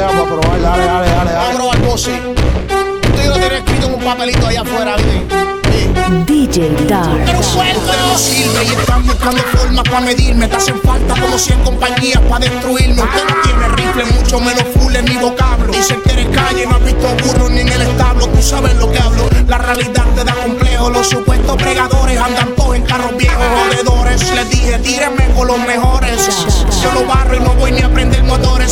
sea para probar. Dale, dale, dale. dale. Vamos a probar sí. Esto yo lo tenía escrito en un papelito allá afuera, ¿viste? DJ Dar. Pero suelta no sirve y están buscando formas para medirme. Te hacen falta como 100 compañías para destruirme. Usted no tiene rifle, mucho menos full en mi vocablo. Dicen que eres calle, no has visto burro ni en el establo. Tú sabes lo que hablo, la realidad te da complejo. Los supuestos pregadores andan todos en carros viejos, jodedores. Les dije, tírenme con los mejores. Yo lo barro y no voy ni a aprender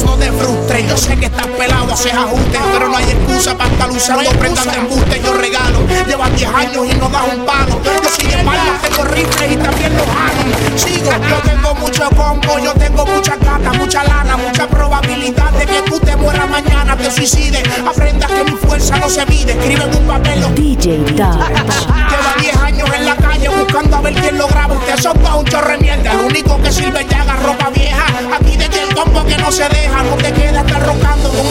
no te frustres. Yo sé que estás pelado, haces ajustes. Pero no hay excusa para estar usando prendas de embuste. Yo regalo. Llevas 10 años y no das un palo. Yo sin embargo tengo rifles y también los hago. Sigo, yo tengo mucho combo, yo tengo mucha gata, mucha lana, mucha probabilidad de que tú te mueras mañana, te suicides. Aprendas que mi fuerza no se mide. Escribe en un papel DJ Dark. Lleva 10 años en la calle buscando a ver quién lo graba. Usted son pa' un chorre mierda. Lo único que sirve ya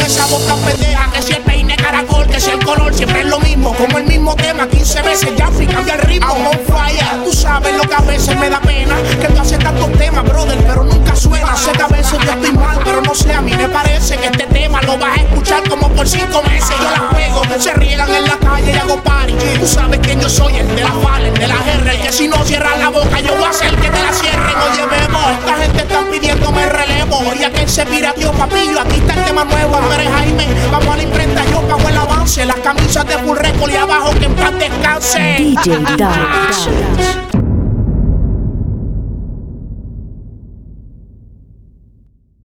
esa boca pendeja. Que si el peine caracol, que si el color siempre es lo mismo. Como el mismo tema 15 veces ya fui cambia el ritmo. I'm on fire. Tú sabes lo que a veces me da pena. Que tú haces tantos temas, brother, pero nunca suena. Sé que a veces yo estoy mal, pero no sé, a mí me parece que este tema lo vas a escuchar como por cinco meses. Yo la juego, se riegan en la calle y hago party. Tú sabes que yo soy el de la fala, el de la guerra, el que si no cierras la boca, yo voy a hacer que te la cierren. Oye, Bebo, esta gente está pidiéndome relevo. Y aquel se papillo, tema nuevo. Eres Jaime, vamos a la imprenta, yo pago el avance. Las camisas de full record y abajo que en paz descanse. DJ Dark.